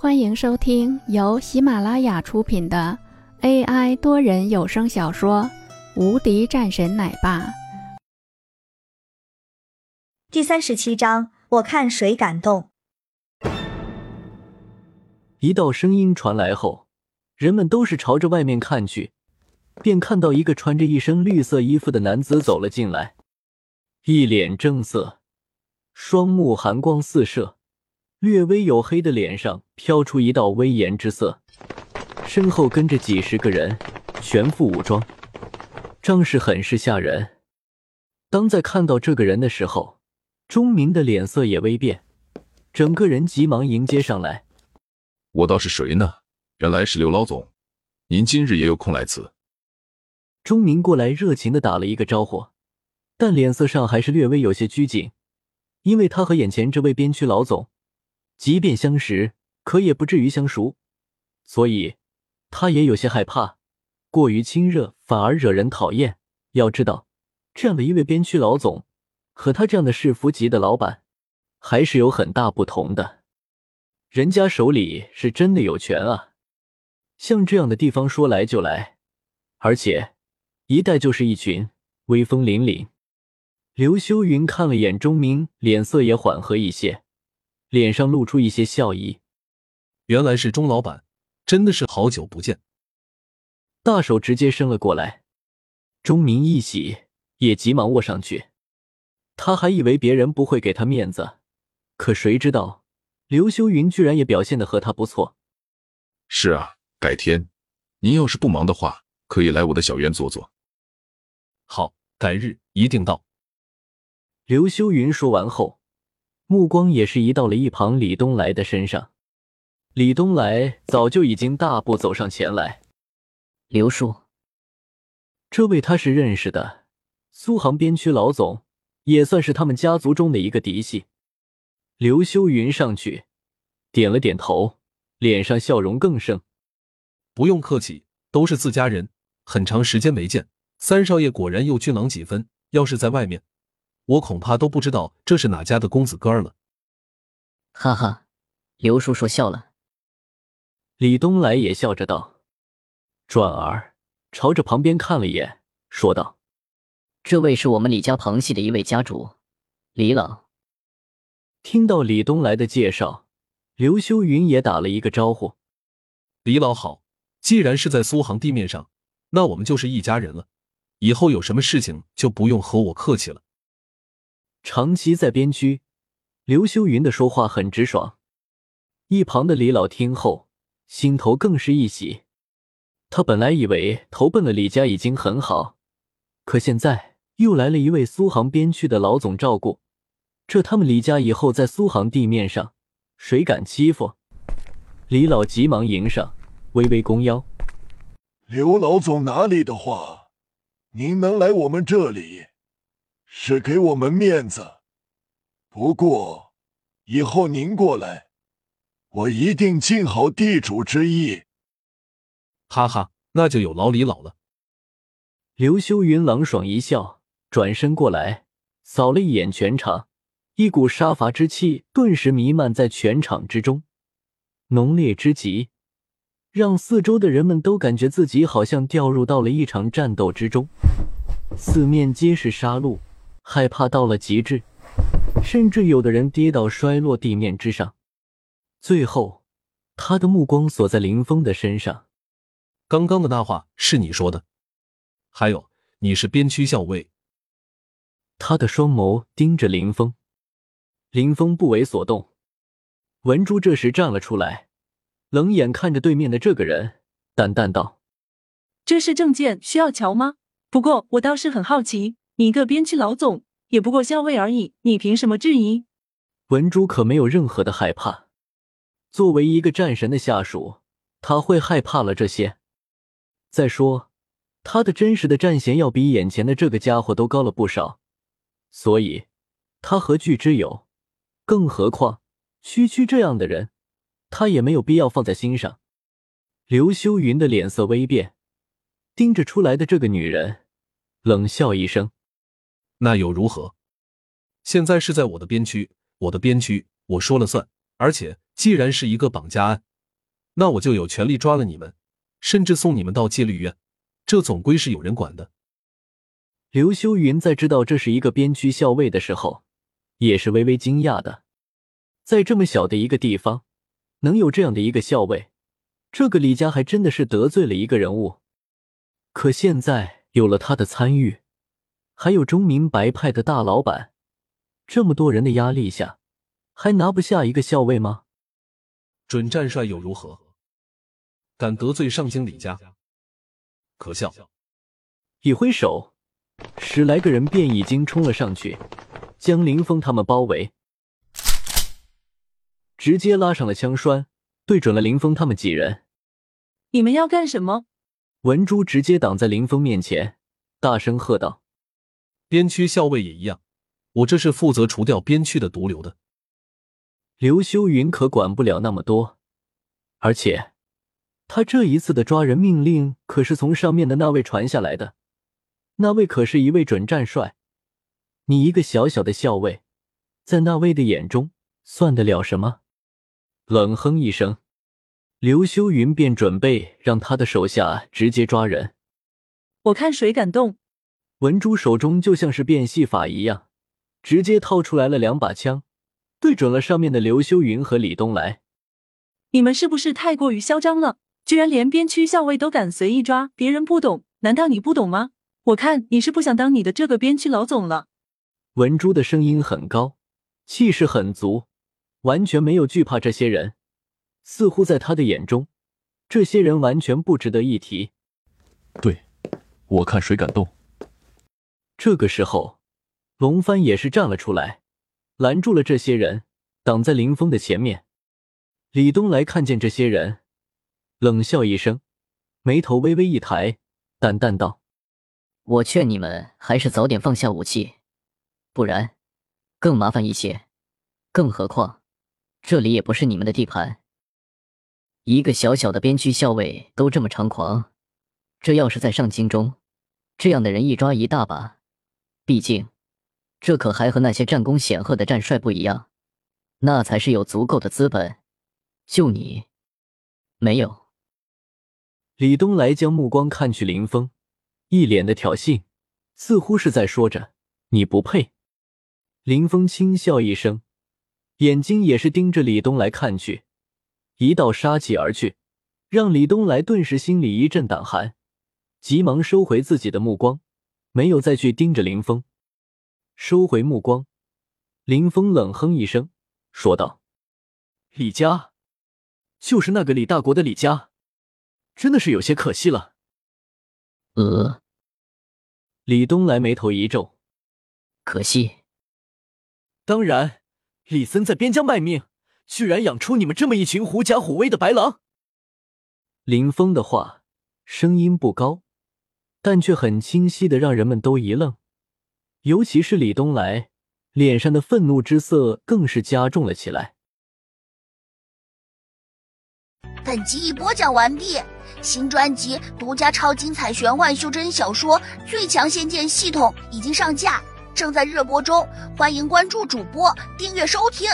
欢迎收听由喜马拉雅出品的 AI 多人有声小说《无敌战神奶爸》第三十七章，我看谁敢动。一道声音传来后，人们都是朝着外面看去，便看到一个穿着一身绿色衣服的男子走了进来，一脸正色，双目寒光四射。略微黝黑的脸上飘出一道威严之色，身后跟着几十个人，全副武装，仗势很是吓人。当在看到这个人的时候，钟明的脸色也微变，整个人急忙迎接上来。我倒是谁呢？原来是刘老总，您今日也有空来此？钟明过来热情的打了一个招呼，但脸色上还是略微有些拘谨，因为他和眼前这位边区老总。即便相识，可也不至于相熟，所以他也有些害怕。过于亲热反而惹人讨厌。要知道，这样的一位边区老总，和他这样的市府级的老板，还是有很大不同的。人家手里是真的有权啊，像这样的地方说来就来，而且一带就是一群，威风凛凛。刘修云看了眼钟明，脸色也缓和一些。脸上露出一些笑意，原来是钟老板，真的是好久不见。大手直接伸了过来，钟明一喜，也急忙握上去。他还以为别人不会给他面子，可谁知道刘修云居然也表现的和他不错。是啊，改天您要是不忙的话，可以来我的小院坐坐。好，改日一定到。刘修云说完后。目光也是移到了一旁李东来的身上，李东来早就已经大步走上前来。刘叔，这位他是认识的，苏杭边区老总，也算是他们家族中的一个嫡系。刘修云上去点了点头，脸上笑容更盛。不用客气，都是自家人，很长时间没见，三少爷果然又俊朗几分。要是在外面。我恐怕都不知道这是哪家的公子哥了。哈哈，刘叔叔笑了。李东来也笑着道，转而朝着旁边看了一眼，说道：“这位是我们李家旁系的一位家主，李老。”听到李东来的介绍，刘修云也打了一个招呼：“李老好，既然是在苏杭地面上，那我们就是一家人了。以后有什么事情就不用和我客气了。”长期在边区，刘修云的说话很直爽。一旁的李老听后，心头更是一喜。他本来以为投奔了李家已经很好，可现在又来了一位苏杭边区的老总照顾，这他们李家以后在苏杭地面上，谁敢欺负？李老急忙迎上，微微弓腰：“刘老总哪里的话，您能来我们这里？”是给我们面子，不过以后您过来，我一定尽好地主之谊。哈哈，那就有劳李老了。刘修云冷爽一笑，转身过来，扫了一眼全场，一股杀伐之气顿时弥漫在全场之中，浓烈之极，让四周的人们都感觉自己好像掉入到了一场战斗之中，四面皆是杀戮。害怕到了极致，甚至有的人跌倒摔落地面之上。最后，他的目光锁在林峰的身上。刚刚的那话是你说的？还有，你是边区校尉？他的双眸盯着林峰，林峰不为所动。文珠这时站了出来，冷眼看着对面的这个人，淡淡道：“这是证件需要瞧吗？不过我倒是很好奇。”你个边区老总，也不过校尉而已，你凭什么质疑？文珠可没有任何的害怕。作为一个战神的下属，他会害怕了这些？再说，他的真实的战衔要比眼前的这个家伙都高了不少，所以他何惧之有？更何况区区这样的人，他也没有必要放在心上。刘修云的脸色微变，盯着出来的这个女人，冷笑一声。那又如何？现在是在我的边区，我的边区我说了算。而且，既然是一个绑架案，那我就有权利抓了你们，甚至送你们到戒律院。这总归是有人管的。刘修云在知道这是一个边区校尉的时候，也是微微惊讶的。在这么小的一个地方，能有这样的一个校尉，这个李家还真的是得罪了一个人物。可现在有了他的参与，还有钟明白派的大老板，这么多人的压力下，还拿不下一个校尉吗？准战帅又如何？敢得罪上京李家，可笑！一挥手。十来个人便已经冲了上去，将林峰他们包围，直接拉上了枪栓，对准了林峰他们几人。你们要干什么？文珠直接挡在林峰面前，大声喝道：“边区校尉也一样，我这是负责除掉边区的毒瘤的。”刘修云可管不了那么多，而且他这一次的抓人命令可是从上面的那位传下来的。那位可是一位准战帅，你一个小小的校尉，在那位的眼中算得了什么？冷哼一声，刘修云便准备让他的手下直接抓人。我看谁敢动！文珠手中就像是变戏法一样，直接掏出来了两把枪，对准了上面的刘修云和李东来。你们是不是太过于嚣张了？居然连边区校尉都敢随意抓别人不懂？难道你不懂吗？我看你是不想当你的这个边区老总了。文珠的声音很高，气势很足，完全没有惧怕这些人，似乎在他的眼中，这些人完全不值得一提。对，我看谁敢动。这个时候，龙帆也是站了出来，拦住了这些人，挡在林峰的前面。李东来看见这些人，冷笑一声，眉头微微一抬，淡淡道。我劝你们还是早点放下武器，不然更麻烦一些。更何况这里也不是你们的地盘。一个小小的边区校尉都这么猖狂，这要是在上京中，这样的人一抓一大把。毕竟这可还和那些战功显赫的战帅不一样，那才是有足够的资本。就你，没有。李东来将目光看去，林峰。一脸的挑衅，似乎是在说着“你不配”。林峰轻笑一声，眼睛也是盯着李东来看去，一道杀气而去，让李东来顿时心里一阵胆寒，急忙收回自己的目光，没有再去盯着林峰。收回目光，林峰冷哼一声，说道：“李家，就是那个李大国的李家，真的是有些可惜了。”呃，李东来眉头一皱，可惜。当然，李森在边疆卖命，居然养出你们这么一群狐假虎威的白狼。林峰的话声音不高，但却很清晰的让人们都一愣，尤其是李东来脸上的愤怒之色更是加重了起来。本集已播讲完毕。新专辑独家超精彩玄幻修真小说《最强仙剑系统》已经上架，正在热播中，欢迎关注主播，订阅收听。